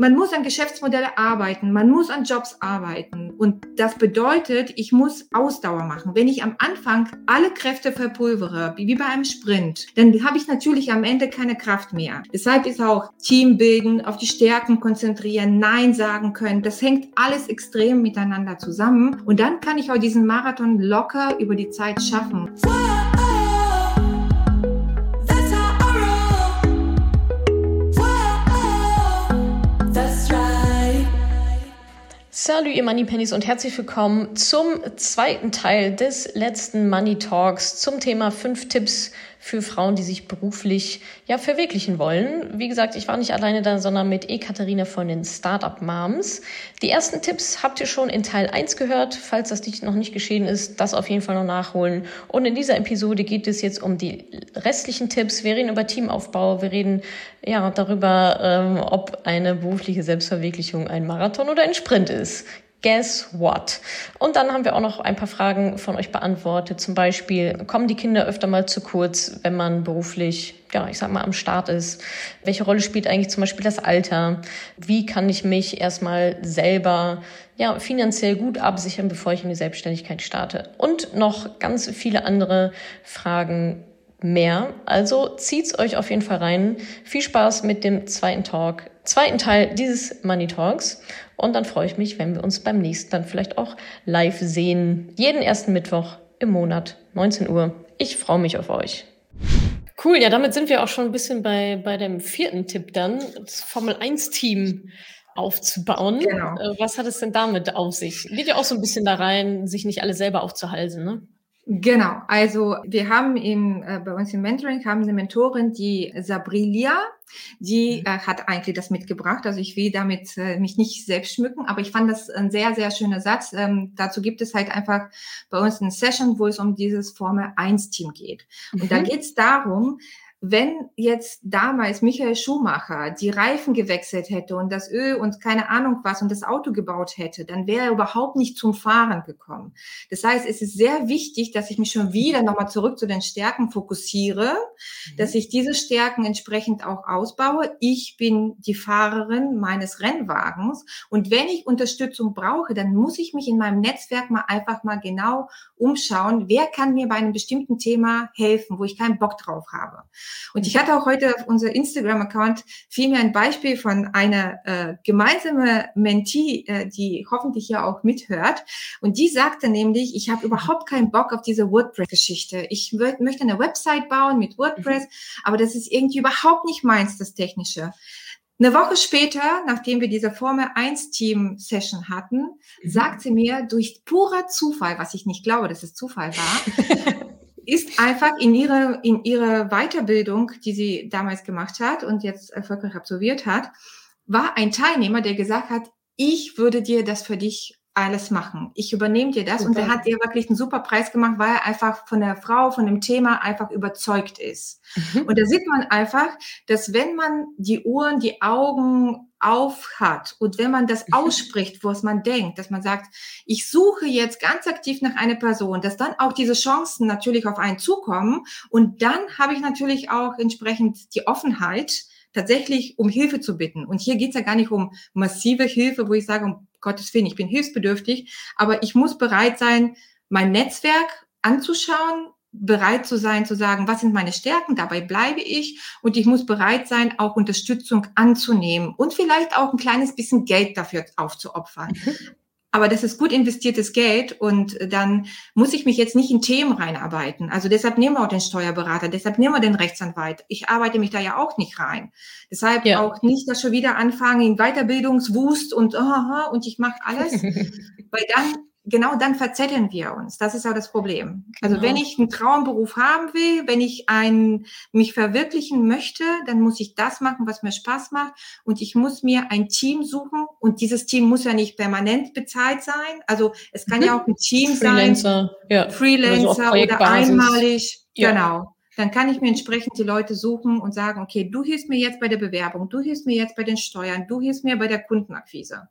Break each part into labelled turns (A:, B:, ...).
A: Man muss an Geschäftsmodelle arbeiten, man muss an Jobs arbeiten. Und das bedeutet, ich muss Ausdauer machen. Wenn ich am Anfang alle Kräfte verpulvere, wie bei einem Sprint, dann habe ich natürlich am Ende keine Kraft mehr. Deshalb ist auch Team bilden, auf die Stärken konzentrieren, Nein sagen können. Das hängt alles extrem miteinander zusammen. Und dann kann ich auch diesen Marathon locker über die Zeit schaffen.
B: Salut ihr Money Pennies und herzlich willkommen zum zweiten Teil des letzten Money Talks zum Thema fünf Tipps für Frauen, die sich beruflich ja verwirklichen wollen. Wie gesagt, ich war nicht alleine da, sondern mit Ekaterina von den Startup Moms. Die ersten Tipps habt ihr schon in Teil 1 gehört. Falls das noch nicht geschehen ist, das auf jeden Fall noch nachholen. Und in dieser Episode geht es jetzt um die restlichen Tipps. Wir reden über Teamaufbau, wir reden ja darüber, ähm, ob eine berufliche Selbstverwirklichung ein Marathon oder ein Sprint ist. Guess what? Und dann haben wir auch noch ein paar Fragen von euch beantwortet. Zum Beispiel, kommen die Kinder öfter mal zu kurz, wenn man beruflich, ja, ich sag mal, am Start ist? Welche Rolle spielt eigentlich zum Beispiel das Alter? Wie kann ich mich erstmal selber, ja, finanziell gut absichern, bevor ich in die Selbstständigkeit starte? Und noch ganz viele andere Fragen mehr. Also zieht's euch auf jeden Fall rein. Viel Spaß mit dem zweiten Talk, zweiten Teil dieses Money Talks. Und dann freue ich mich, wenn wir uns beim nächsten dann vielleicht auch live sehen. Jeden ersten Mittwoch im Monat, 19 Uhr. Ich freue mich auf euch. Cool, ja, damit sind wir auch schon ein bisschen bei, bei dem vierten Tipp dann, das Formel 1 Team aufzubauen. Genau. Äh, was hat es denn damit auf sich? Geht ja auch so ein bisschen da rein, sich nicht alle selber aufzuhalsen, ne?
A: Genau, also wir haben im, äh, bei uns im Mentoring haben eine Mentorin, die Sabrilia, die mhm. äh, hat eigentlich das mitgebracht. Also ich will damit äh, mich nicht selbst schmücken, aber ich fand das ein sehr, sehr schöner Satz. Ähm, dazu gibt es halt einfach bei uns eine Session, wo es um dieses Formel 1 Team geht. Und mhm. da geht es darum, wenn jetzt damals Michael Schumacher die Reifen gewechselt hätte und das Öl und keine Ahnung was und das Auto gebaut hätte, dann wäre er überhaupt nicht zum Fahren gekommen. Das heißt, es ist sehr wichtig, dass ich mich schon wieder nochmal zurück zu den Stärken fokussiere, mhm. dass ich diese Stärken entsprechend auch ausbaue. Ich bin die Fahrerin meines Rennwagens und wenn ich Unterstützung brauche, dann muss ich mich in meinem Netzwerk mal einfach mal genau umschauen, wer kann mir bei einem bestimmten Thema helfen, wo ich keinen Bock drauf habe. Und ich hatte auch heute auf unser Instagram-Account viel mehr ein Beispiel von einer äh, gemeinsamen Mentee, äh, die hoffentlich ja auch mithört. Und die sagte nämlich, ich habe überhaupt keinen Bock auf diese WordPress-Geschichte. Ich möchte eine Website bauen mit WordPress, mhm. aber das ist irgendwie überhaupt nicht meins, das Technische. Eine Woche später, nachdem wir diese Formel 1 Team Session hatten, mhm. sagt sie mir durch purer Zufall, was ich nicht glaube, dass es Zufall war, ist einfach in ihre, in ihre Weiterbildung, die sie damals gemacht hat und jetzt erfolgreich absolviert hat, war ein Teilnehmer, der gesagt hat, ich würde dir das für dich alles machen. Ich übernehme dir das. Super. Und er hat dir wirklich einen super Preis gemacht, weil er einfach von der Frau, von dem Thema einfach überzeugt ist. Mhm. Und da sieht man einfach, dass wenn man die Ohren, die Augen auf hat und wenn man das ausspricht, was man denkt, dass man sagt, ich suche jetzt ganz aktiv nach einer Person, dass dann auch diese Chancen natürlich auf einen zukommen. Und dann habe ich natürlich auch entsprechend die Offenheit, tatsächlich um Hilfe zu bitten. Und hier geht es ja gar nicht um massive Hilfe, wo ich sage, um Gottes Willen, ich bin hilfsbedürftig, aber ich muss bereit sein, mein Netzwerk anzuschauen, bereit zu sein, zu sagen, was sind meine Stärken, dabei bleibe ich und ich muss bereit sein, auch Unterstützung anzunehmen und vielleicht auch ein kleines bisschen Geld dafür aufzuopfern. Mhm. Aber das ist gut investiertes Geld und dann muss ich mich jetzt nicht in Themen reinarbeiten. Also deshalb nehmen wir auch den Steuerberater, deshalb nehmen wir den Rechtsanwalt. Ich arbeite mich da ja auch nicht rein. Deshalb ja. auch nicht, dass schon wieder anfangen in Weiterbildungswust und, oh, und ich mache alles, weil dann genau dann verzetteln wir uns. Das ist ja das Problem. Also genau. wenn ich einen Traumberuf haben will, wenn ich ein, mich verwirklichen möchte, dann muss ich das machen, was mir Spaß macht. Und ich muss mir ein Team suchen. Und dieses Team muss ja nicht permanent bezahlt sein. Also es kann mhm. ja auch ein Team
B: Freelancer,
A: sein. Ja. Freelancer oder, so oder einmalig. Ja. Genau dann kann ich mir entsprechend die Leute suchen und sagen, okay, du hilfst mir jetzt bei der Bewerbung, du hilfst mir jetzt bei den Steuern, du hilfst mir bei der Kundenakquise.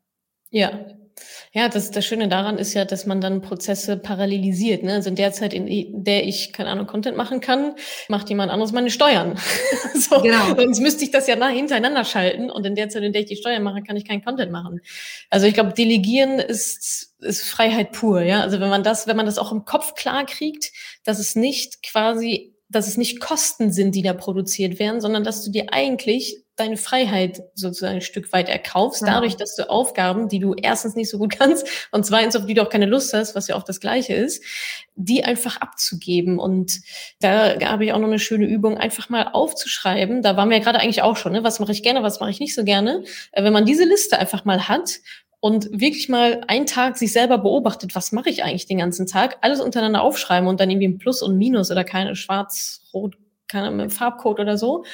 B: Ja, Ja, das, das Schöne daran ist ja, dass man dann Prozesse parallelisiert. Ne? Also in der Zeit, in der ich, keine Ahnung, Content machen kann, macht jemand anderes meine Steuern. so, genau. Sonst müsste ich das ja nah hintereinander schalten und in der Zeit, in der ich die Steuern mache, kann ich keinen Content machen. Also ich glaube, Delegieren ist, ist Freiheit pur. Ja, Also wenn man das, wenn man das auch im Kopf klar kriegt, dass es nicht quasi dass es nicht Kosten sind, die da produziert werden, sondern dass du dir eigentlich deine Freiheit sozusagen ein Stück weit erkaufst, ja. dadurch, dass du Aufgaben, die du erstens nicht so gut kannst und zweitens, auf die du auch keine Lust hast, was ja auch das Gleiche ist, die einfach abzugeben. Und da habe ich auch noch eine schöne Übung, einfach mal aufzuschreiben. Da waren wir ja gerade eigentlich auch schon, ne? was mache ich gerne, was mache ich nicht so gerne. Äh, wenn man diese Liste einfach mal hat und wirklich mal einen Tag sich selber beobachtet, was mache ich eigentlich den ganzen Tag, alles untereinander aufschreiben und dann irgendwie ein Plus und Minus oder keine schwarz, rot, keine mit Farbcode oder so.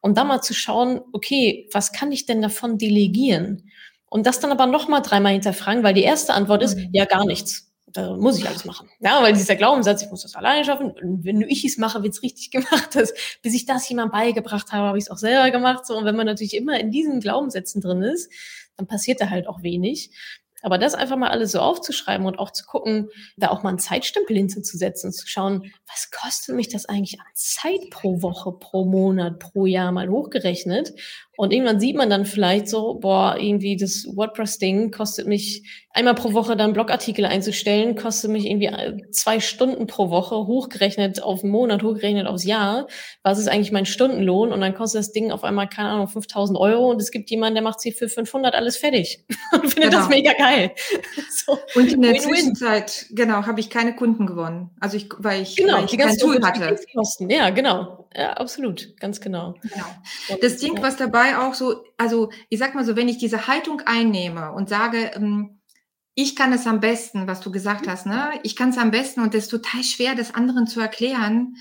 B: Und dann mal zu schauen, okay, was kann ich denn davon delegieren? Und das dann aber nochmal dreimal hinterfragen, weil die erste Antwort ist, mhm. ja, gar nichts. Da muss ich alles machen. Ja, weil dieser Glaubenssatz, ich muss das alleine schaffen. Und wenn nur ich es mache, wird's richtig gemacht. Das, bis ich das jemand beigebracht habe, habe ich es auch selber gemacht. So, und wenn man natürlich immer in diesen Glaubenssätzen drin ist, dann passiert da halt auch wenig. Aber das einfach mal alles so aufzuschreiben und auch zu gucken, da auch mal einen Zeitstempel hinzusetzen und zu schauen, was kostet mich das eigentlich an Zeit pro Woche, pro Monat, pro Jahr mal hochgerechnet? Und irgendwann sieht man dann vielleicht so, boah, irgendwie das WordPress-Ding kostet mich einmal pro Woche dann Blogartikel einzustellen, kostet mich irgendwie äh, zwei Stunden pro Woche, hochgerechnet auf einen Monat, hochgerechnet aufs Jahr. Was ist eigentlich mein Stundenlohn? Und dann kostet das Ding auf einmal, keine Ahnung, 5000 Euro und es gibt jemanden, der macht sie für 500 alles fertig und findet genau. das mega geil.
A: So. Und in der Win -win. Zwischenzeit, genau, habe ich keine Kunden gewonnen. Also ich, weil ich, genau, weil ich kein Tool hatte.
B: Ja, genau. Ja, absolut. Ganz genau.
A: genau. Das Ding, was dabei auch so, also ich sag mal so, wenn ich diese Haltung einnehme und sage, ähm, ich kann es am besten, was du gesagt hast, ne? Ich kann es am besten und es ist total schwer, das anderen zu erklären.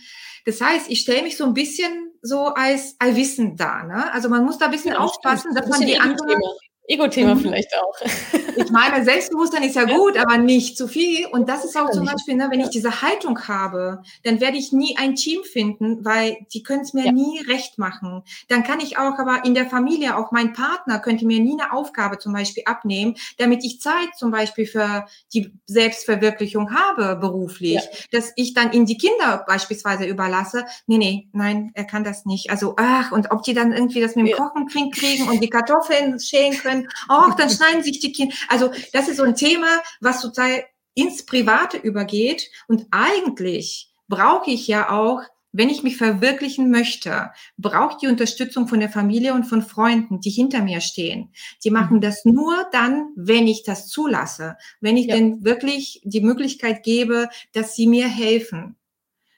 A: Das heißt, ich stelle mich so ein bisschen so als allwissend da, ne? Also man muss da ein bisschen ja, aufpassen, dass man die anderen
B: Ego-Thema mhm. vielleicht auch.
A: Ich meine, Selbstbewusstsein ist ja gut, aber nicht zu viel. Und das ist auch zum Beispiel, ne, wenn ich diese Haltung habe, dann werde ich nie ein Team finden, weil die können es mir ja. nie recht machen. Dann kann ich auch aber in der Familie, auch mein Partner könnte mir nie eine Aufgabe zum Beispiel abnehmen, damit ich Zeit zum Beispiel für die Selbstverwirklichung habe beruflich, ja. dass ich dann in die Kinder beispielsweise überlasse. Nee, nee, nein, er kann das nicht. Also, ach, und ob die dann irgendwie das mit dem ja. Kochen kriegen und die Kartoffeln schälen können, können, oh, dann schneiden sich die Kinder. Also das ist so ein Thema, was total ins Private übergeht. Und eigentlich brauche ich ja auch wenn ich mich verwirklichen möchte, brauche ich die Unterstützung von der Familie und von Freunden, die hinter mir stehen. Die machen das nur dann, wenn ich das zulasse, wenn ich ja. denn wirklich die Möglichkeit gebe, dass sie mir helfen,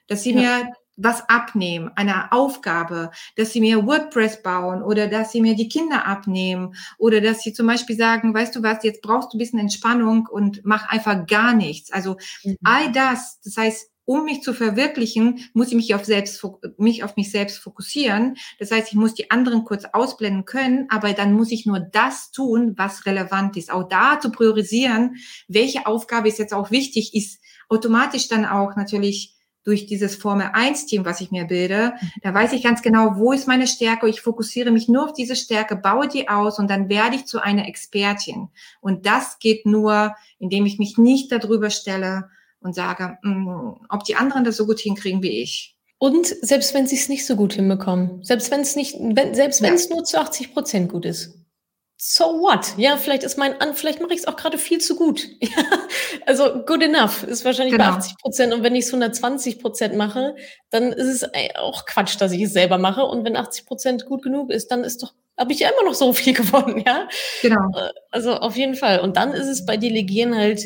A: dass sie ja. mir was abnehmen, eine Aufgabe, dass sie mir WordPress bauen oder dass sie mir die Kinder abnehmen oder dass sie zum Beispiel sagen, weißt du was, jetzt brauchst du ein bisschen Entspannung und mach einfach gar nichts. Also mhm. all das, das heißt, um mich zu verwirklichen, muss ich mich auf selbst, mich auf mich selbst fokussieren. Das heißt, ich muss die anderen kurz ausblenden können, aber dann muss ich nur das tun, was relevant ist. Auch da zu priorisieren, welche Aufgabe ist jetzt auch wichtig, ist automatisch dann auch natürlich durch dieses Formel 1 Team, was ich mir bilde, da weiß ich ganz genau, wo ist meine Stärke. Ich fokussiere mich nur auf diese Stärke, baue die aus und dann werde ich zu einer Expertin. Und das geht nur, indem ich mich nicht darüber stelle und sage, mh, mm, ob die anderen das so gut hinkriegen wie ich.
B: Und selbst wenn sie es nicht so gut hinbekommen, selbst wenn es nicht, wenn, selbst wenn es nur zu 80 Prozent gut ist, so what? Ja, vielleicht ist mein an, vielleicht mache ich es auch gerade viel zu gut. also good enough ist wahrscheinlich genau. bei 80 Prozent und wenn ich es 120 Prozent mache, dann ist es auch Quatsch, dass ich es selber mache und wenn 80 Prozent gut genug ist, dann ist doch habe ich ja immer noch so viel gewonnen, ja? Genau. Äh, also auf jeden Fall. Und dann ist es bei Delegieren halt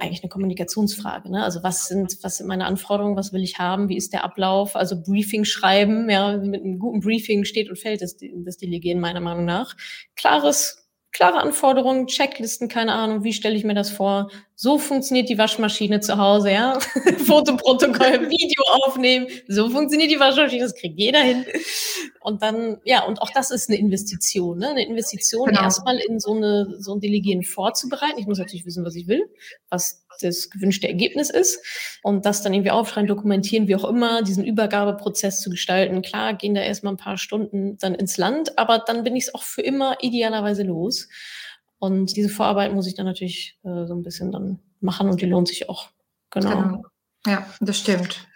B: eigentlich eine Kommunikationsfrage. Ne? Also was sind, was sind meine Anforderungen, was will ich haben, wie ist der Ablauf? Also Briefing schreiben, ja, mit einem guten Briefing steht und fällt das, das Delegieren meiner Meinung nach. Klares klare Anforderungen, Checklisten, keine Ahnung, wie stelle ich mir das vor? So funktioniert die Waschmaschine zu Hause, ja? Fotoprotokoll, Video aufnehmen, so funktioniert die Waschmaschine, das kriegt jeder hin. Und dann, ja, und auch das ist eine Investition, ne? Eine Investition, genau. erstmal in so eine, so ein Delegieren vorzubereiten. Ich muss natürlich wissen, was ich will, was das gewünschte Ergebnis ist und das dann irgendwie aufschreiben, dokumentieren, wie auch immer, diesen Übergabeprozess zu gestalten. Klar, gehen da erstmal ein paar Stunden dann ins Land, aber dann bin ich es auch für immer idealerweise los. Und diese Vorarbeit muss ich dann natürlich äh, so ein bisschen dann machen und die lohnt sich auch. Genau. genau.
A: Ja, das stimmt.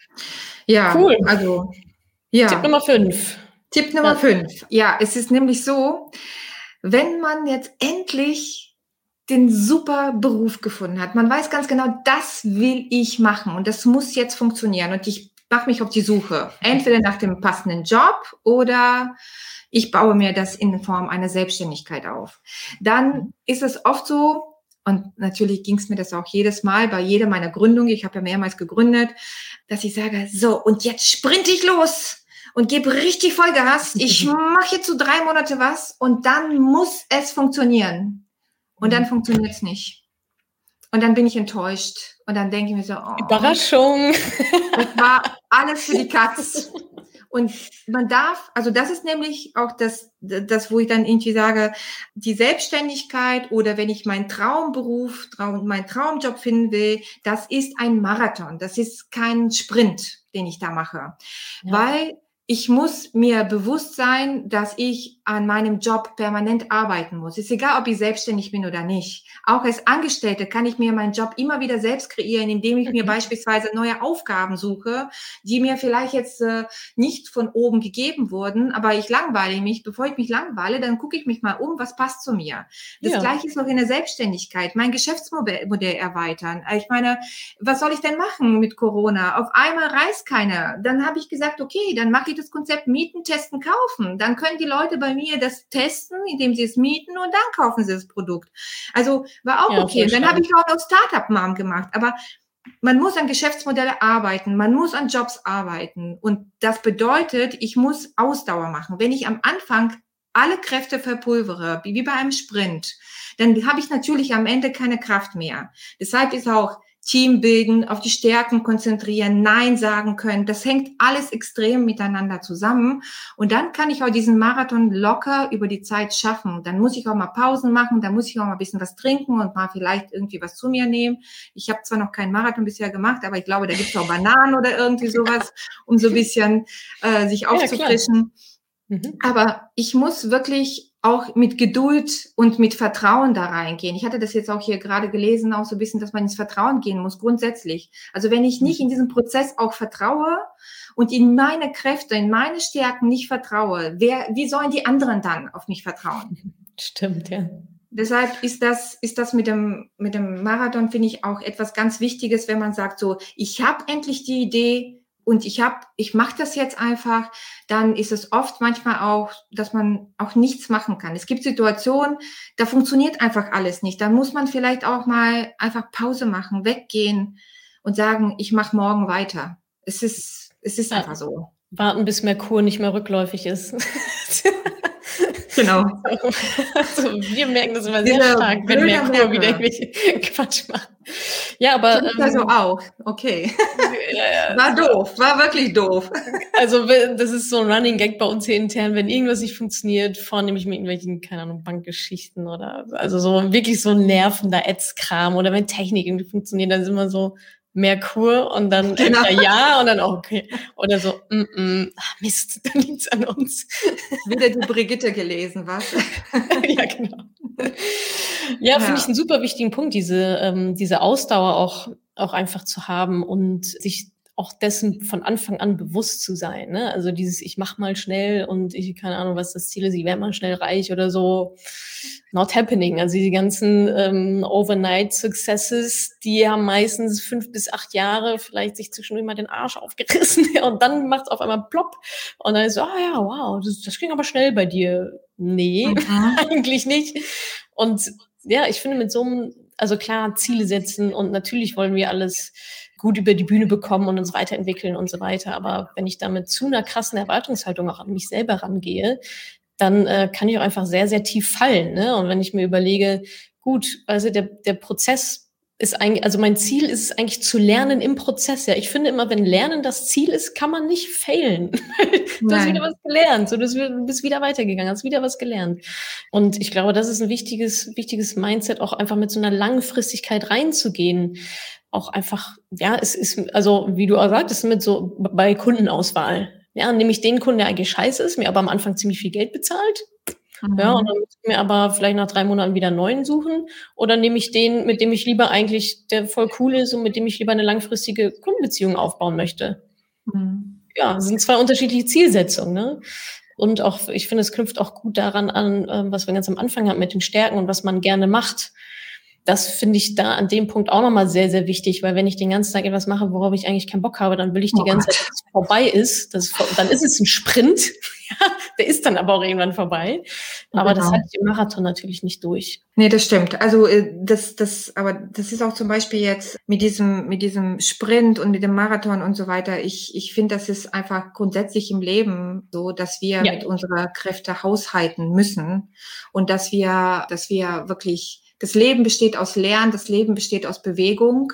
A: Ja,
B: cool. Also, ja. Tipp Nummer fünf.
A: Tipp Nummer fünf. Ja, es ist nämlich so, wenn man jetzt endlich den super Beruf gefunden hat, man weiß ganz genau, das will ich machen und das muss jetzt funktionieren und ich mache mich auf die Suche, entweder nach dem passenden Job oder ich baue mir das in Form einer Selbstständigkeit auf. Dann ist es oft so, und natürlich ging es mir das auch jedes Mal bei jeder meiner Gründungen, ich habe ja mehrmals gegründet, dass ich sage, so, und jetzt sprint ich los und gebe richtig Vollgas. Ich mache jetzt so drei Monate was und dann muss es funktionieren. Und dann funktioniert es nicht. Und dann bin ich enttäuscht. Und dann denke ich mir so, oh,
B: Überraschung.
A: Das war alles für die Katz. Und man darf, also das ist nämlich auch das, das, wo ich dann irgendwie sage, die Selbstständigkeit oder wenn ich meinen Traumberuf, Traum, meinen Traumjob finden will, das ist ein Marathon. Das ist kein Sprint, den ich da mache. Ja. Weil ich muss mir bewusst sein, dass ich an meinem Job permanent arbeiten muss. Ist egal, ob ich selbstständig bin oder nicht. Auch als Angestellte kann ich mir meinen Job immer wieder selbst kreieren, indem ich mir mhm. beispielsweise neue Aufgaben suche, die mir vielleicht jetzt äh, nicht von oben gegeben wurden, aber ich langweile mich. Bevor ich mich langweile, dann gucke ich mich mal um, was passt zu mir. Das ja. gleiche ist noch in der Selbstständigkeit, mein Geschäftsmodell Modell erweitern. Ich meine, was soll ich denn machen mit Corona? Auf einmal reist keiner. Dann habe ich gesagt, okay, dann mache ich das Konzept Mieten, Testen, Kaufen. Dann können die Leute bei mir das testen, indem sie es mieten und dann kaufen sie das Produkt. Also war auch ja, okay. Dann habe ich auch noch Startup-Mom gemacht. Aber man muss an Geschäftsmodelle arbeiten, man muss an Jobs arbeiten. Und das bedeutet, ich muss Ausdauer machen. Wenn ich am Anfang alle Kräfte verpulvere, wie bei einem Sprint, dann habe ich natürlich am Ende keine Kraft mehr. Deshalb ist auch Team bilden, auf die Stärken konzentrieren, Nein sagen können. Das hängt alles extrem miteinander zusammen. Und dann kann ich auch diesen Marathon locker über die Zeit schaffen. Dann muss ich auch mal Pausen machen, dann muss ich auch mal ein bisschen was trinken und mal vielleicht irgendwie was zu mir nehmen. Ich habe zwar noch keinen Marathon bisher gemacht, aber ich glaube, da gibt es auch Bananen oder irgendwie sowas, um so ein bisschen äh, sich aufzufrischen. Ja, mhm. Aber ich muss wirklich auch mit Geduld und mit Vertrauen da reingehen. Ich hatte das jetzt auch hier gerade gelesen, auch so ein bisschen, dass man ins Vertrauen gehen muss, grundsätzlich. Also wenn ich nicht in diesem Prozess auch vertraue und in meine Kräfte, in meine Stärken nicht vertraue, wer, wie sollen die anderen dann auf mich vertrauen?
B: Stimmt, ja.
A: Deshalb ist das, ist das mit dem, mit dem Marathon, finde ich, auch etwas ganz Wichtiges, wenn man sagt, so, ich habe endlich die Idee, und ich habe, ich mache das jetzt einfach, dann ist es oft manchmal auch, dass man auch nichts machen kann. Es gibt Situationen, da funktioniert einfach alles nicht. Da muss man vielleicht auch mal einfach Pause machen, weggehen und sagen, ich mache morgen weiter. Es ist, es ist ja, einfach so.
B: Warten, bis Merkur nicht mehr rückläufig ist.
A: Genau.
B: Also, wir merken das immer sehr stark, wenn Merkur wieder irgendwelche Quatsch macht. Ja, aber.
A: Ähm, also auch, okay. Ja, ja. War doof, war wirklich doof.
B: Also, das ist so ein Running Gag bei uns hier intern, wenn irgendwas nicht funktioniert, vornehme ich mit irgendwelchen, keine Ahnung, Bankgeschichten oder, also so wirklich so nervender Ads-Kram oder wenn Technik irgendwie funktioniert, dann sind wir so, Merkur und dann genau. ja und dann auch okay. Oder so, mm, mm, Mist, dann liegt's an uns.
A: Wieder die Brigitte gelesen, was?
B: ja, genau. Ja, ja. finde ich einen super wichtigen Punkt, diese, ähm, diese Ausdauer auch, auch einfach zu haben und sich auch dessen von Anfang an bewusst zu sein. Ne? Also dieses, ich mach mal schnell und ich keine Ahnung, was das Ziel ist, ich werde mal schnell reich oder so. Not happening. Also die ganzen ähm, Overnight Successes, die haben meistens fünf bis acht Jahre vielleicht sich zwischendurch mal den Arsch aufgerissen und dann macht es auf einmal plopp und dann ist so, ah ja, wow, das, das ging aber schnell bei dir. Nee, mhm. eigentlich nicht. Und ja, ich finde mit so einem, also klar, Ziele setzen und natürlich wollen wir alles gut über die Bühne bekommen und uns weiterentwickeln und so weiter. Aber wenn ich damit zu einer krassen Erwartungshaltung auch an mich selber rangehe, dann äh, kann ich auch einfach sehr, sehr tief fallen. Ne? Und wenn ich mir überlege, gut, also der, der Prozess ist eigentlich, also mein Ziel ist es eigentlich zu lernen im Prozess. Ja, ich finde immer, wenn Lernen das Ziel ist, kann man nicht failen. du Nein. hast wieder was gelernt, so, du bist wieder weitergegangen, hast wieder was gelernt. Und ich glaube, das ist ein wichtiges, wichtiges Mindset, auch einfach mit so einer Langfristigkeit reinzugehen auch einfach, ja, es ist, also wie du auch sagtest, mit so bei Kundenauswahl. Ja, nehme ich den Kunden, der eigentlich scheiße ist, mir aber am Anfang ziemlich viel Geld bezahlt. Mhm. Ja, und dann muss ich mir aber vielleicht nach drei Monaten wieder einen neuen suchen. Oder nehme ich den, mit dem ich lieber eigentlich, der voll cool ist und mit dem ich lieber eine langfristige Kundenbeziehung aufbauen möchte. Mhm. Ja, das sind zwei unterschiedliche Zielsetzungen. Ne? Und auch, ich finde, es knüpft auch gut daran an, ähm, was wir ganz am Anfang hatten mit den Stärken und was man gerne macht das finde ich da an dem Punkt auch nochmal sehr, sehr wichtig, weil wenn ich den ganzen Tag etwas mache, worauf ich eigentlich keinen Bock habe, dann will ich die oh ganze Zeit, dass es vorbei ist. Das, dann ist es ein Sprint. ja, der ist dann aber auch irgendwann vorbei. Aber genau. das hat im Marathon natürlich nicht durch.
A: Nee, das stimmt. Also äh, das, das, aber das ist auch zum Beispiel jetzt mit diesem, mit diesem Sprint und mit dem Marathon und so weiter. Ich, ich finde, das ist einfach grundsätzlich im Leben so, dass wir ja. mit unserer Kräfte haushalten müssen und dass wir, dass wir wirklich das Leben besteht aus Lernen, das Leben besteht aus Bewegung,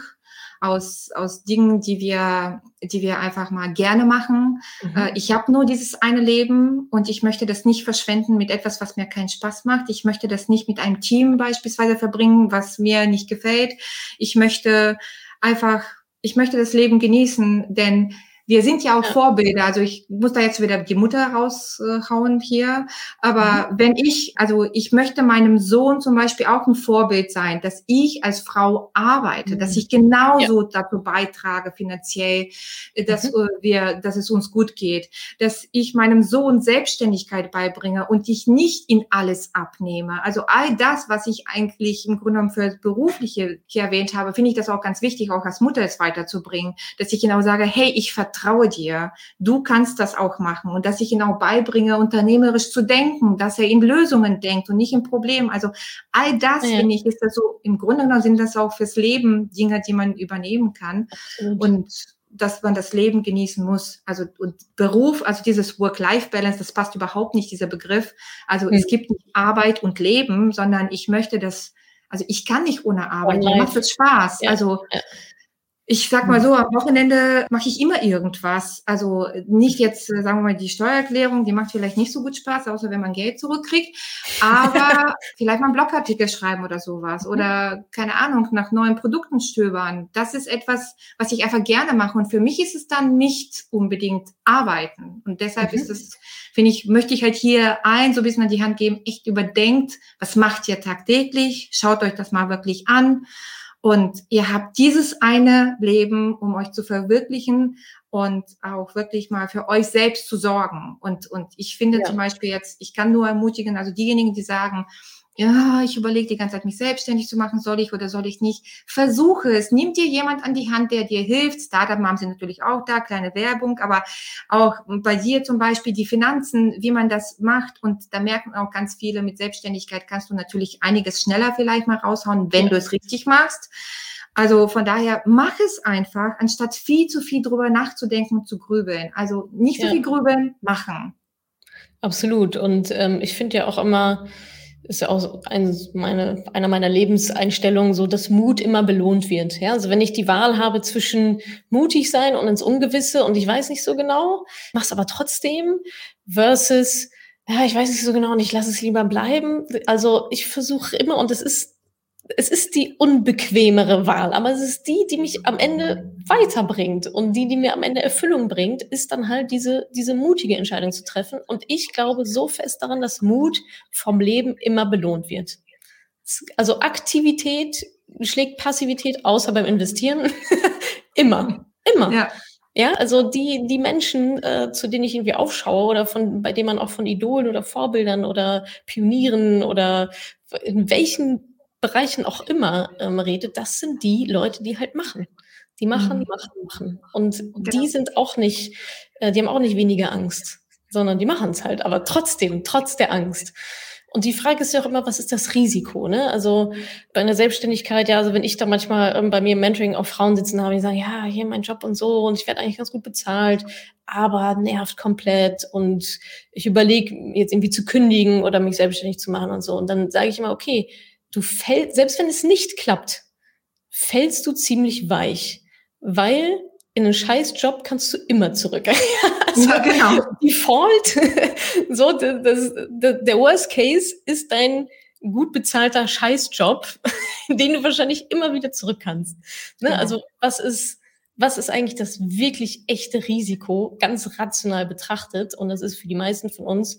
A: aus, aus Dingen, die wir, die wir einfach mal gerne machen. Mhm. Äh, ich habe nur dieses eine Leben und ich möchte das nicht verschwenden mit etwas, was mir keinen Spaß macht. Ich möchte das nicht mit einem Team beispielsweise verbringen, was mir nicht gefällt. Ich möchte einfach, ich möchte das Leben genießen, denn wir sind ja auch. Vorbilder. Also ich muss da jetzt wieder die Mutter raushauen hier. Aber mhm. wenn ich, also ich möchte meinem Sohn zum Beispiel auch ein Vorbild sein, dass ich als Frau arbeite, mhm. dass ich genauso ja. dazu beitrage finanziell, dass mhm. wir, dass es uns gut geht, dass ich meinem Sohn Selbstständigkeit beibringe und ich nicht in alles abnehme. Also all das, was ich eigentlich im Grunde genommen für das Berufliche hier erwähnt habe, finde ich das auch ganz wichtig, auch als Mutter es weiterzubringen, dass ich genau sage, hey, ich vertraue vertraue dir, du kannst das auch machen und dass ich ihn auch beibringe, unternehmerisch zu denken, dass er in Lösungen denkt und nicht in Problemen. Also all das, ja. finde ich, ist das so, im Grunde genommen sind das auch fürs Leben Dinge, die man übernehmen kann Absolut. und dass man das Leben genießen muss. Also und Beruf, also dieses Work-Life-Balance, das passt überhaupt nicht, dieser Begriff. Also mhm. es gibt nicht Arbeit und Leben, sondern ich möchte das, also ich kann nicht ohne Arbeit, mir macht es Spaß. Ja. Also ja ich sag mal so, am Wochenende mache ich immer irgendwas. Also nicht jetzt, äh, sagen wir mal, die Steuererklärung, die macht vielleicht nicht so gut Spaß, außer wenn man Geld zurückkriegt. Aber vielleicht mal einen Blogartikel schreiben oder sowas. Oder, keine Ahnung, nach neuen Produkten stöbern. Das ist etwas, was ich einfach gerne mache. Und für mich ist es dann nicht unbedingt arbeiten. Und deshalb mhm. ist es, finde ich, möchte ich halt hier ein so ein bisschen an die Hand geben, echt überdenkt, was macht ihr tagtäglich? Schaut euch das mal wirklich an. Und ihr habt dieses eine Leben, um euch zu verwirklichen und auch wirklich mal für euch selbst zu sorgen. Und, und ich finde ja. zum Beispiel jetzt, ich kann nur ermutigen, also diejenigen, die sagen, ja, ich überlege die ganze Zeit, mich selbstständig zu machen, soll ich oder soll ich nicht? Versuche es. Nimm dir jemand an die Hand, der dir hilft. Startup haben sie natürlich auch da, kleine Werbung, aber auch bei dir zum Beispiel die Finanzen, wie man das macht. Und da merken auch ganz viele, mit Selbstständigkeit kannst du natürlich einiges schneller vielleicht mal raushauen, wenn du es richtig machst. Also von daher, mach es einfach, anstatt viel zu viel drüber nachzudenken und zu grübeln. Also nicht so ja. viel grübeln, machen.
B: Absolut. Und ähm, ich finde ja auch immer, ist ja auch ein, meine, einer meiner Lebenseinstellungen, so dass Mut immer belohnt wird. Ja, also wenn ich die Wahl habe zwischen mutig sein und ins Ungewisse und ich weiß nicht so genau, mach's aber trotzdem versus ja, ich weiß nicht so genau und ich lasse es lieber bleiben. Also ich versuche immer und es ist es ist die unbequemere Wahl, aber es ist die, die mich am Ende weiterbringt und die, die mir am Ende Erfüllung bringt, ist dann halt diese, diese mutige Entscheidung zu treffen. Und ich glaube so fest daran, dass Mut vom Leben immer belohnt wird. Also Aktivität schlägt Passivität außer beim Investieren immer, immer. Ja. Ja, also die, die Menschen, äh, zu denen ich irgendwie aufschaue oder von, bei denen man auch von Idolen oder Vorbildern oder Pionieren oder in welchen Bereichen auch immer ähm, redet, das sind die Leute, die halt machen. Die machen, mhm. machen, machen. Und genau. die sind auch nicht, äh, die haben auch nicht weniger Angst, sondern die machen es halt, aber trotzdem, trotz der Angst. Und die Frage ist ja auch immer, was ist das Risiko? Ne? Also bei einer Selbstständigkeit, ja, also wenn ich da manchmal ähm, bei mir im Mentoring auch Frauen sitzen habe, die sagen, ja, hier mein Job und so und ich werde eigentlich ganz gut bezahlt, aber nervt komplett und ich überlege jetzt irgendwie zu kündigen oder mich selbstständig zu machen und so. Und dann sage ich immer, okay, du fällst, selbst wenn es nicht klappt, fällst du ziemlich weich, weil in einen scheiß Job kannst du immer zurück. also ja, genau. Default, so, das, das, der Worst Case ist dein gut bezahlter Scheißjob, den du wahrscheinlich immer wieder zurück kannst. Ne? Genau. Also was ist, was ist eigentlich das wirklich echte Risiko, ganz rational betrachtet? Und das ist für die meisten von uns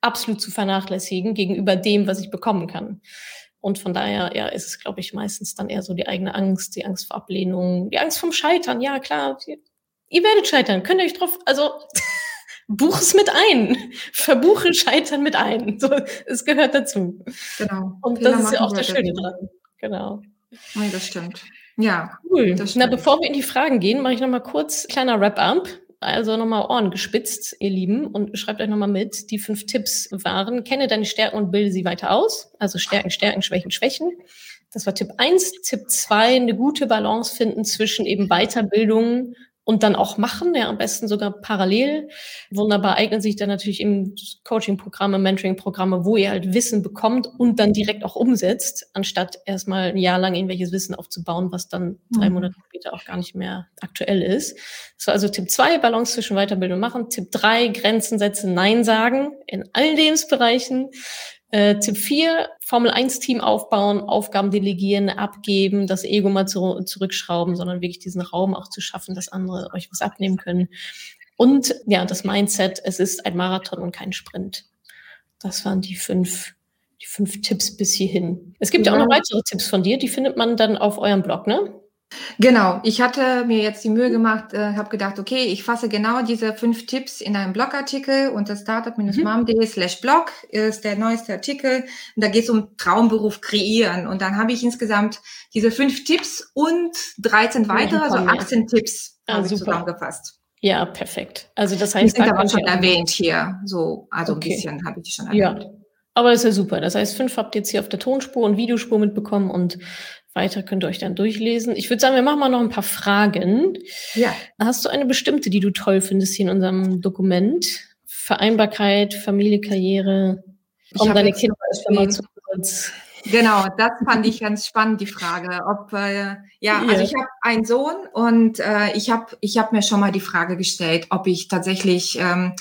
B: absolut zu vernachlässigen gegenüber dem, was ich bekommen kann. Und von daher, ja, ist es, glaube ich, meistens dann eher so die eigene Angst, die Angst vor Ablehnung, die Angst vom Scheitern. Ja, klar, ihr werdet scheitern. Könnt ihr euch drauf, also buch es mit ein. Verbuche Scheitern mit ein. So, es gehört dazu. Genau. Und Fehler das ist ja auch das Schöne dran. Genau.
A: Nee, das stimmt. Ja.
B: Cool. Na, bevor wir in die Fragen gehen, mache ich nochmal kurz kleiner Wrap-up. Also nochmal Ohren gespitzt, ihr Lieben, und schreibt euch nochmal mit. Die fünf Tipps waren, kenne deine Stärken und bilde sie weiter aus. Also Stärken, Stärken, Schwächen, Schwächen. Das war Tipp eins. Tipp zwei: eine gute Balance finden zwischen eben Weiterbildung und dann auch machen, ja, am besten sogar parallel. Wunderbar eignen sich dann natürlich im Coaching-Programme, Mentoring-Programme, wo ihr halt Wissen bekommt und dann direkt auch umsetzt, anstatt erstmal ein Jahr lang irgendwelches Wissen aufzubauen, was dann drei mhm. Monate später auch gar nicht mehr aktuell ist. Das war also Tipp zwei Balance zwischen Weiterbildung machen. Tipp drei Grenzen setzen, Nein sagen in allen Lebensbereichen. Äh, Tipp 4, Formel 1 Team aufbauen, Aufgaben delegieren, abgeben, das Ego mal zu, zurückschrauben, sondern wirklich diesen Raum auch zu schaffen, dass andere euch was abnehmen können. Und ja, das Mindset, es ist ein Marathon und kein Sprint. Das waren die fünf, die fünf Tipps bis hierhin. Es gibt ja, ja auch noch weitere Tipps von dir, die findet man dann auf eurem Blog, ne?
A: Genau, ich hatte mir jetzt die Mühe gemacht, äh, habe gedacht, okay, ich fasse genau diese fünf Tipps in einem Blogartikel unter startup-mom.de mhm. slash blog ist der neueste Artikel. Und da geht es um Traumberuf kreieren. Und dann habe ich insgesamt diese fünf Tipps und 13 weitere, also 18 Tipps ah, habe ich zusammengefasst.
B: Ja, perfekt. Also das heißt,
A: die sind aber schon erwähnt hier, so also okay. ein bisschen habe ich schon erwähnt.
B: Ja. Aber das ist ja super. Das heißt, fünf habt ihr jetzt hier auf der Tonspur und Videospur mitbekommen und weiter könnt ihr euch dann durchlesen. Ich würde sagen, wir machen mal noch ein paar Fragen. Ja. Hast du eine bestimmte, die du toll findest hier in unserem Dokument? Vereinbarkeit, Familie, Karriere, um deine Kinder erstmal zu kurz.
A: Genau, das fand ich ganz spannend, die Frage. Ob äh, ja, also ich habe einen Sohn und äh, ich habe ich hab mir schon mal die Frage gestellt, ob ich tatsächlich, ähm,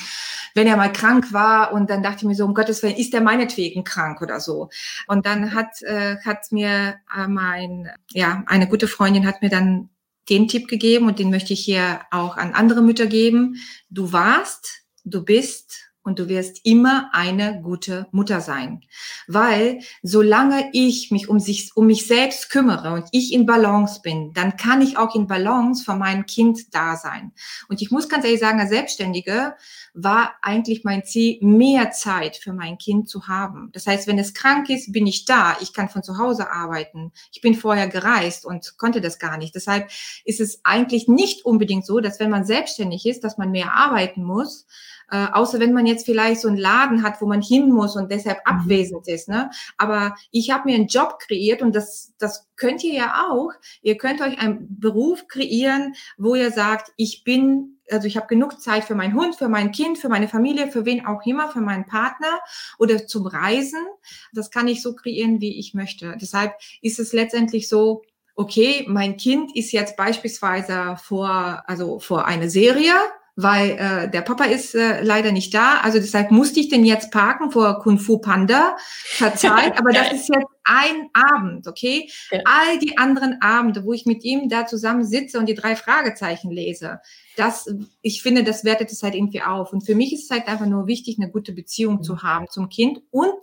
A: wenn er mal krank war und dann dachte ich mir so, um Gottes Willen, ist er meinetwegen krank oder so. Und dann hat, äh, hat mir äh, mein, ja, eine gute Freundin hat mir dann den Tipp gegeben und den möchte ich hier auch an andere Mütter geben. Du warst, du bist und du wirst immer eine gute Mutter sein. Weil solange ich mich um, sich, um mich selbst kümmere und ich in Balance bin, dann kann ich auch in Balance für mein Kind da sein. Und ich muss ganz ehrlich sagen, als Selbstständige war eigentlich mein Ziel, mehr Zeit für mein Kind zu haben. Das heißt, wenn es krank ist, bin ich da. Ich kann von zu Hause arbeiten. Ich bin vorher gereist und konnte das gar nicht. Deshalb ist es eigentlich nicht unbedingt so, dass wenn man selbstständig ist, dass man mehr arbeiten muss, äh, außer wenn man jetzt vielleicht so einen Laden hat, wo man hin muss und deshalb mhm. abwesend ist. Ne? Aber ich habe mir einen Job kreiert und das, das könnt ihr ja auch. Ihr könnt euch einen Beruf kreieren, wo ihr sagt, ich bin also ich habe genug Zeit für meinen Hund, für mein Kind, für meine Familie, für wen auch immer, für meinen Partner oder zum Reisen. Das kann ich so kreieren, wie ich möchte. Deshalb ist es letztendlich so, okay, mein Kind ist jetzt beispielsweise vor, also vor eine Serie weil äh, der Papa ist äh, leider nicht da. Also deshalb musste ich den jetzt parken vor Kung Fu Panda. Verzeiht, aber das ist jetzt ein Abend, okay? Ja. All die anderen Abende, wo ich mit ihm da zusammen sitze und die drei Fragezeichen lese, das, ich finde, das wertet es halt irgendwie auf. Und für mich ist es halt einfach nur wichtig, eine gute Beziehung mhm. zu haben zum Kind und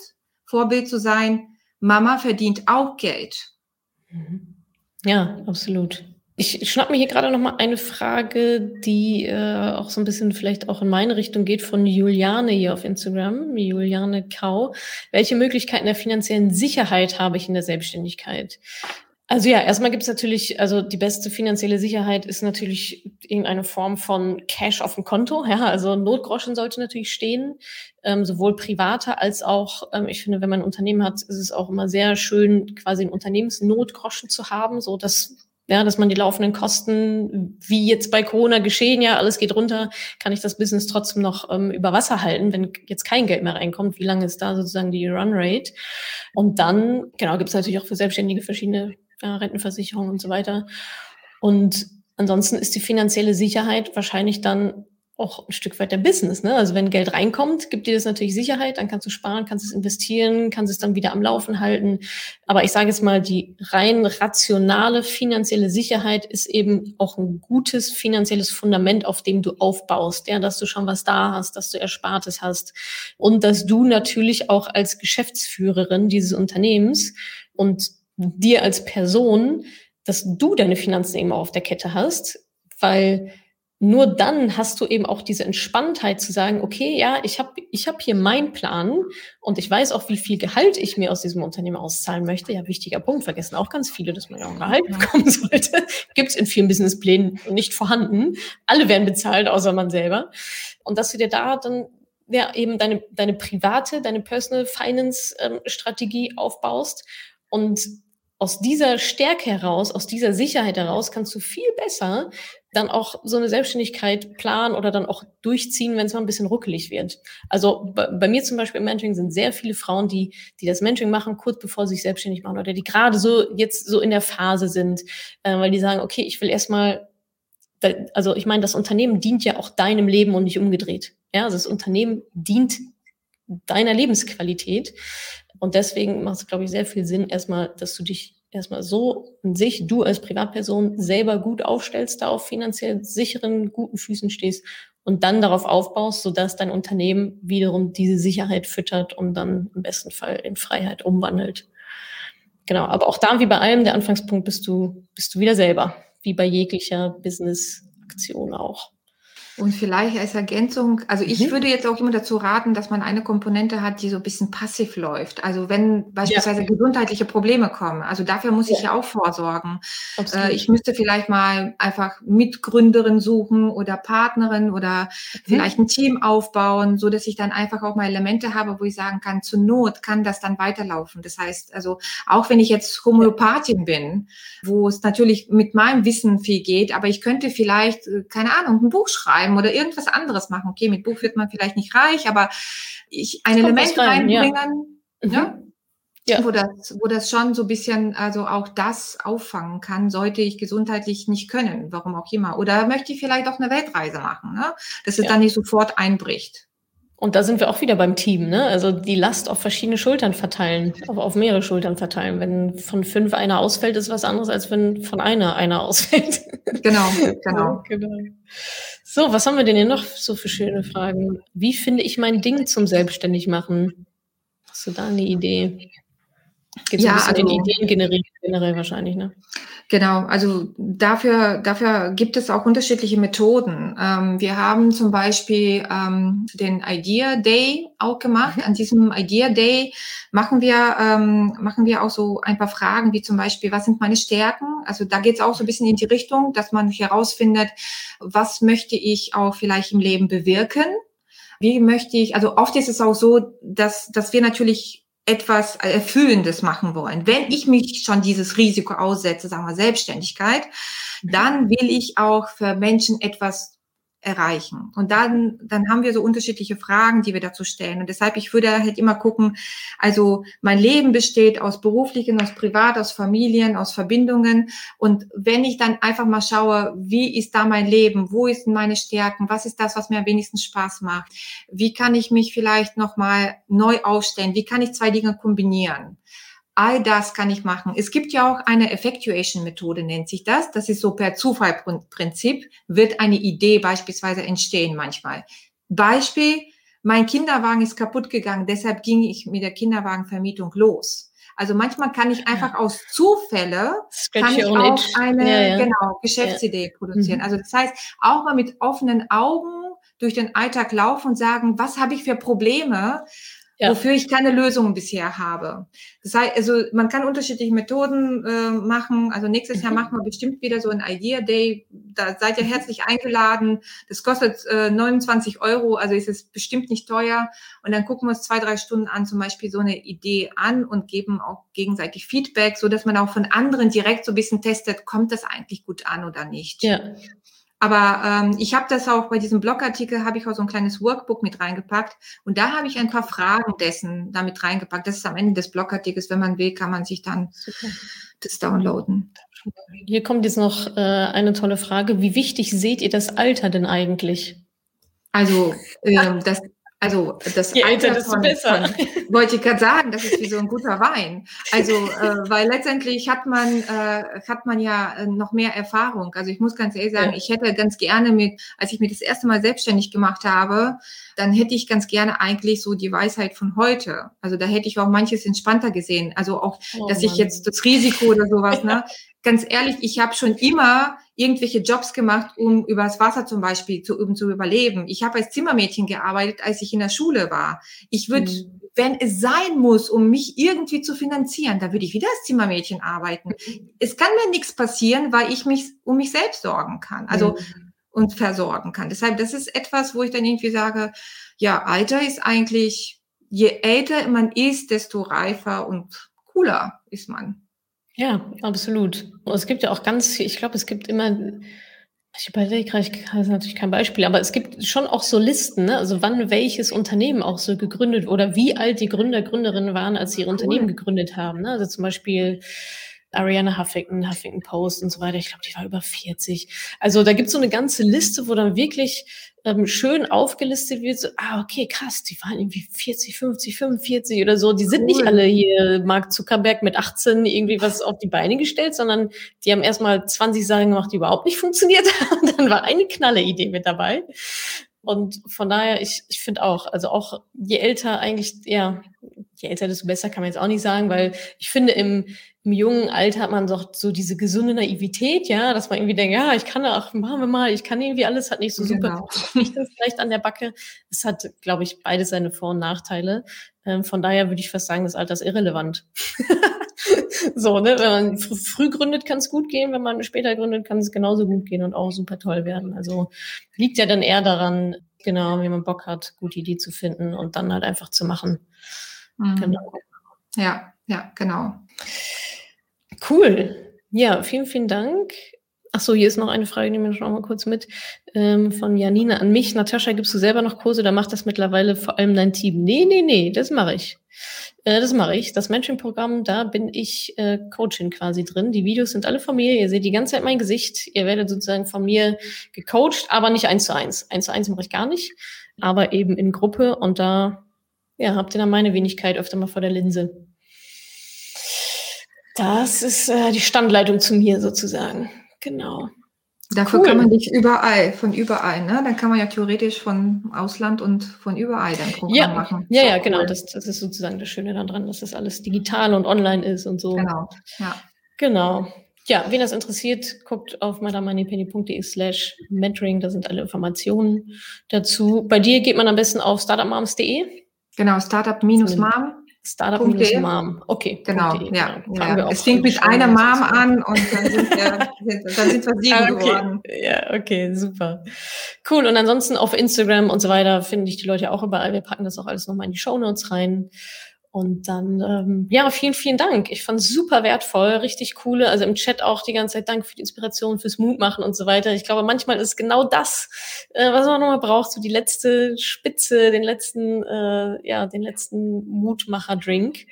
A: Vorbild zu sein. Mama verdient auch Geld.
B: Mhm. Ja, absolut. Ich schnapp mir hier gerade noch mal eine Frage, die äh, auch so ein bisschen vielleicht auch in meine Richtung geht, von Juliane hier auf Instagram, Juliane Kau. Welche Möglichkeiten der finanziellen Sicherheit habe ich in der Selbstständigkeit? Also ja, erstmal gibt es natürlich, also die beste finanzielle Sicherheit ist natürlich irgendeine Form von Cash auf dem Konto. Ja, also Notgroschen sollte natürlich stehen, ähm, sowohl privater als auch, ähm, ich finde, wenn man ein Unternehmen hat, ist es auch immer sehr schön, quasi ein Unternehmensnotgroschen zu haben, so dass ja, dass man die laufenden Kosten, wie jetzt bei Corona geschehen, ja, alles geht runter, kann ich das Business trotzdem noch ähm, über Wasser halten, wenn jetzt kein Geld mehr reinkommt, wie lange ist da sozusagen die Runrate? Und dann, genau, gibt es natürlich auch für Selbstständige verschiedene ja, Rentenversicherungen und so weiter. Und ansonsten ist die finanzielle Sicherheit wahrscheinlich dann auch ein Stück weit der Business. Ne? Also wenn Geld reinkommt, gibt dir das natürlich Sicherheit, dann kannst du sparen, kannst es investieren, kannst es dann wieder am Laufen halten. Aber ich sage jetzt mal, die rein rationale finanzielle Sicherheit ist eben auch ein gutes finanzielles Fundament, auf dem du aufbaust. Ja, dass du schon was da hast, dass du Erspartes hast und dass du natürlich auch als Geschäftsführerin dieses Unternehmens und dir als Person, dass du deine Finanzen immer auf der Kette hast, weil nur dann hast du eben auch diese Entspanntheit zu sagen, okay, ja, ich habe ich hab hier meinen Plan und ich weiß auch, wie viel Gehalt ich mir aus diesem Unternehmen auszahlen möchte. Ja, wichtiger Punkt, vergessen auch ganz viele, dass man ja auch ein Gehalt bekommen sollte. Gibt es in vielen Businessplänen nicht vorhanden. Alle werden bezahlt, außer man selber. Und dass du dir da dann ja eben deine, deine private, deine Personal Finance ähm, Strategie aufbaust und aus dieser Stärke heraus, aus dieser Sicherheit heraus kannst du viel besser dann auch so eine Selbstständigkeit planen oder dann auch durchziehen, wenn es mal ein bisschen ruckelig wird. Also bei, bei, mir zum Beispiel im Mentoring sind sehr viele Frauen, die, die das Mentoring machen, kurz bevor sie sich selbstständig machen oder die gerade so jetzt so in der Phase sind, äh, weil die sagen, okay, ich will erstmal, also ich meine, das Unternehmen dient ja auch deinem Leben und nicht umgedreht. Ja, also das Unternehmen dient deiner Lebensqualität. Und deswegen macht es, glaube ich, sehr viel Sinn, erstmal, dass du dich erstmal so in sich, du als Privatperson selber gut aufstellst, da auf finanziell sicheren, guten Füßen stehst und dann darauf aufbaust, sodass dein Unternehmen wiederum diese Sicherheit füttert und dann im besten Fall in Freiheit umwandelt. Genau, aber auch da wie bei allem, der Anfangspunkt bist du, bist du wieder selber, wie bei jeglicher Business-Aktion auch.
A: Und vielleicht als Ergänzung, also ich mhm. würde jetzt auch immer dazu raten, dass man eine Komponente hat, die so ein bisschen passiv läuft. Also wenn beispielsweise ja. gesundheitliche Probleme kommen, also dafür muss ja. ich ja auch vorsorgen. Äh, ich müsste vielleicht mal einfach Mitgründerin suchen oder Partnerin oder mhm. vielleicht ein Team aufbauen, so dass ich dann einfach auch mal Elemente habe, wo ich sagen kann, zur Not kann das dann weiterlaufen. Das heißt, also auch wenn ich jetzt Homöopathin bin, wo es natürlich mit meinem Wissen viel geht, aber ich könnte vielleicht, äh, keine Ahnung, ein Buch schreiben schreiben oder irgendwas anderes machen. Okay, mit Buch wird man vielleicht nicht reich, aber ich ein Element rein, reinbringen, ja. Mhm. ja. Ja. Wo, das, wo das schon so ein bisschen, also auch das auffangen kann, sollte ich gesundheitlich nicht können, warum auch immer. Oder möchte ich vielleicht auch eine Weltreise machen, ne? dass es ja. dann nicht sofort einbricht.
B: Und da sind wir auch wieder beim Team, ne? Also die Last auf verschiedene Schultern verteilen, auf, auf mehrere Schultern verteilen. Wenn von fünf einer ausfällt, ist was anderes, als wenn von einer einer ausfällt.
A: Genau, genau. genau.
B: So, was haben wir denn hier noch so für schöne Fragen? Wie finde ich mein Ding zum selbstständig machen? Hast du da eine Idee? Geht ja, ein bisschen also, Ideen generieren generell wahrscheinlich, ne?
A: Genau, also dafür, dafür gibt es auch unterschiedliche Methoden. Ähm, wir haben zum Beispiel ähm, den Idea Day auch gemacht. Mhm. An diesem Idea Day machen wir, ähm, machen wir auch so ein paar Fragen, wie zum Beispiel, was sind meine Stärken? Also da geht es auch so ein bisschen in die Richtung, dass man herausfindet, was möchte ich auch vielleicht im Leben bewirken? Wie möchte ich, also oft ist es auch so, dass, dass wir natürlich etwas Erfüllendes machen wollen. Wenn ich mich schon dieses Risiko aussetze, sagen wir Selbstständigkeit, dann will ich auch für Menschen etwas erreichen. Und dann, dann haben wir so unterschiedliche Fragen, die wir dazu stellen. Und deshalb, ich würde halt immer gucken, also mein Leben besteht aus beruflichen, aus privat, aus Familien, aus Verbindungen. Und wenn ich dann einfach mal schaue, wie ist da mein Leben? Wo ist meine Stärken? Was ist das, was mir am wenigsten Spaß macht? Wie kann ich mich vielleicht nochmal neu aufstellen? Wie kann ich zwei Dinge kombinieren? All das kann ich machen. Es gibt ja auch eine Effectuation-Methode, nennt sich das. Das ist so per Zufallprinzip, wird eine Idee beispielsweise entstehen manchmal. Beispiel, mein Kinderwagen ist kaputt gegangen, deshalb ging ich mit der Kinderwagenvermietung los. Also manchmal kann ich einfach aus Zufälle kann ich auch eine ja, ja. genau Geschäftsidee produzieren. Mhm. Also das heißt, auch mal mit offenen Augen durch den Alltag laufen und sagen, was habe ich für Probleme? Ja. wofür ich keine Lösung bisher habe. Das heißt, also man kann unterschiedliche Methoden äh, machen. Also nächstes mhm. Jahr machen wir bestimmt wieder so ein Idea Day. Da seid ihr herzlich eingeladen. Das kostet äh, 29 Euro, also ist es bestimmt nicht teuer. Und dann gucken wir uns zwei, drei Stunden an, zum Beispiel so eine Idee an und geben auch gegenseitig Feedback, so dass man auch von anderen direkt so ein bisschen testet, kommt das eigentlich gut an oder nicht. Ja. Aber ähm, ich habe das auch bei diesem Blogartikel, habe ich auch so ein kleines Workbook mit reingepackt. Und da habe ich ein paar Fragen dessen damit reingepackt. Das ist am Ende des Blogartikels. Wenn man will, kann man sich dann Super. das downloaden.
B: Hier kommt jetzt noch äh, eine tolle Frage. Wie wichtig seht ihr das Alter denn eigentlich?
A: Also ähm, das also das
B: Je älter, desto von, besser.
A: Von, wollte ich gerade sagen, das ist wie so ein guter Wein. Also äh, weil letztendlich hat man äh, hat man ja äh, noch mehr Erfahrung. Also ich muss ganz ehrlich sagen, ja. ich hätte ganz gerne mit, als ich mir das erste Mal selbstständig gemacht habe, dann hätte ich ganz gerne eigentlich so die Weisheit von heute. Also da hätte ich auch manches entspannter gesehen. Also auch, oh, dass Mann. ich jetzt das Risiko oder sowas, ne? Ganz ehrlich, ich habe schon immer irgendwelche Jobs gemacht, um übers Wasser zum Beispiel zu, um zu überleben. Ich habe als Zimmermädchen gearbeitet, als ich in der Schule war. Ich würde, mhm. wenn es sein muss, um mich irgendwie zu finanzieren, da würde ich wieder als Zimmermädchen arbeiten. Mhm. Es kann mir nichts passieren, weil ich mich um mich selbst sorgen kann. Also mhm. und versorgen kann. Deshalb, das ist etwas, wo ich dann irgendwie sage, ja, Alter ist eigentlich, je älter man ist, desto reifer und cooler ist man.
B: Ja, absolut. Und es gibt ja auch ganz, ich glaube, es gibt immer, ich überlege gerade, ich kann natürlich kein Beispiel, aber es gibt schon auch so Listen, ne? also wann welches Unternehmen auch so gegründet oder wie alt die Gründer, Gründerinnen waren, als sie ihr Unternehmen gegründet haben. Ne? Also zum Beispiel Ariana Huffington, Huffington Post und so weiter. Ich glaube, die war über 40. Also da gibt es so eine ganze Liste, wo dann wirklich ähm, schön aufgelistet wird. So, ah, okay, krass, die waren irgendwie 40, 50, 45 oder so. Die sind cool. nicht alle hier Mark Zuckerberg mit 18 irgendwie was auf die Beine gestellt, sondern die haben erstmal 20 Sachen gemacht, die überhaupt nicht funktioniert haben. dann war eine knalle Idee mit dabei. Und von daher, ich, ich finde auch, also auch je älter eigentlich, ja, je älter, desto besser kann man jetzt auch nicht sagen, weil ich finde, im, im jungen Alter hat man doch so diese gesunde Naivität, ja, dass man irgendwie denkt, ja, ich kann auch, machen wir mal, ich kann irgendwie alles, hat nicht so super genau. das vielleicht an der Backe. Es hat, glaube ich, beides seine Vor- und Nachteile. Ähm, von daher würde ich fast sagen, das Alter ist irrelevant. so, ne, wenn man fr früh gründet, kann es gut gehen, wenn man später gründet, kann es genauso gut gehen und auch super toll werden. Also liegt ja dann eher daran, genau, wie man Bock hat, gute Idee zu finden und dann halt einfach zu machen.
A: Mhm. Genau. Ja, ja, genau.
B: Cool. Ja, vielen, vielen Dank. Ach so, hier ist noch eine Frage, die mir noch mal kurz mit ähm, von Janina an mich. Natascha, gibst du selber noch Kurse oder macht das mittlerweile vor allem dein Team? Nee, nee, nee, das mache ich. Äh, das mache ich. Das Mentoring-Programm, da bin ich äh, Coaching quasi drin. Die Videos sind alle von mir. Ihr seht die ganze Zeit mein Gesicht. Ihr werdet sozusagen von mir gecoacht, aber nicht eins zu eins. Eins zu eins mache ich gar nicht, aber eben in Gruppe. Und da ja, habt ihr dann meine Wenigkeit öfter mal vor der Linse. Das ist äh, die Standleitung zu mir sozusagen. Genau.
A: Dafür cool. kann man dich überall, von überall, ne? Dann kann man ja theoretisch von Ausland und von überall dein Programm
B: ja,
A: machen.
B: Ja, ja, genau. Das, das ist sozusagen das Schöne daran, dass das alles digital und online ist und so.
A: Genau, ja.
B: Genau. Ja, wen das interessiert, guckt auf madamoneypenny.de slash mentoring, da sind alle Informationen dazu. Bei dir geht man am besten auf startupmoms.de.
A: Genau, Startup-Mom.
B: Startup-Mom. Okay.
A: Genau, okay, ja. Genau. ja. Es fing mit einer Mom an und dann sind wir, dann sind wir sieben okay. geworden.
B: Ja, okay, super. Cool. Und ansonsten auf Instagram und so weiter finde ich die Leute auch überall. Wir packen das auch alles nochmal in die Show Notes rein. Und dann, ähm, ja, vielen, vielen Dank. Ich fand es super wertvoll, richtig coole. Also im Chat auch die ganze Zeit Dank für die Inspiration, fürs Mutmachen und so weiter. Ich glaube, manchmal ist genau das, äh, was man nochmal braucht, so die letzte Spitze, den letzten, äh, ja, den letzten Mutmacher-Drink.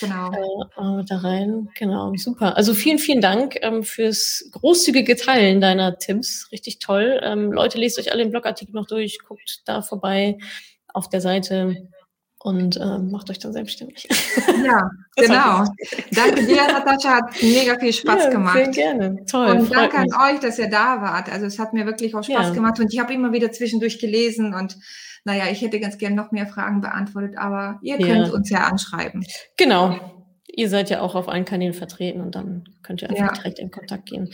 A: Genau.
B: Äh, da rein. Genau, super. Also vielen, vielen Dank ähm, fürs großzügige Teilen deiner Tipps. Richtig toll. Ähm, Leute, lest euch alle den Blogartikel noch durch, guckt da vorbei auf der Seite und äh, macht euch dann selbstständig.
A: Ja, genau. Danke dir, Natascha, hat mega viel Spaß ja, gemacht.
B: Sehr gerne, toll.
A: Und danke mich. an euch, dass ihr da wart. Also es hat mir wirklich auch Spaß ja. gemacht und ich habe immer wieder zwischendurch gelesen und naja, ich hätte ganz gerne noch mehr Fragen beantwortet, aber ihr könnt ja. uns ja anschreiben.
B: Genau. Ihr seid ja auch auf allen Kanälen vertreten und dann könnt ihr einfach direkt in Kontakt gehen.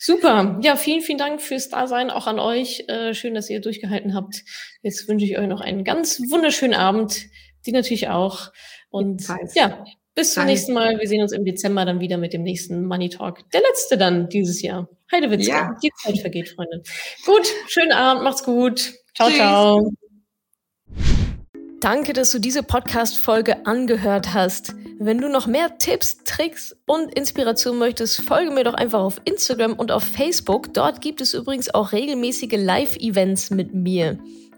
B: Super. Ja, vielen, vielen Dank fürs Dasein, auch an euch. Äh, schön, dass ihr durchgehalten habt. Jetzt wünsche ich euch noch einen ganz wunderschönen Abend. Die natürlich auch. Und ja, bis zum Danke. nächsten Mal. Wir sehen uns im Dezember dann wieder mit dem nächsten Money Talk. Der letzte dann dieses Jahr. Heidewitzka. Ja. Die Zeit vergeht, Freunde. Gut, schönen Abend, macht's gut. Ciao, Tschüss. ciao. Danke, dass du diese Podcast-Folge angehört hast. Wenn du noch mehr Tipps, Tricks und Inspiration möchtest, folge mir doch einfach auf Instagram und auf Facebook. Dort gibt es übrigens auch regelmäßige Live-Events mit mir.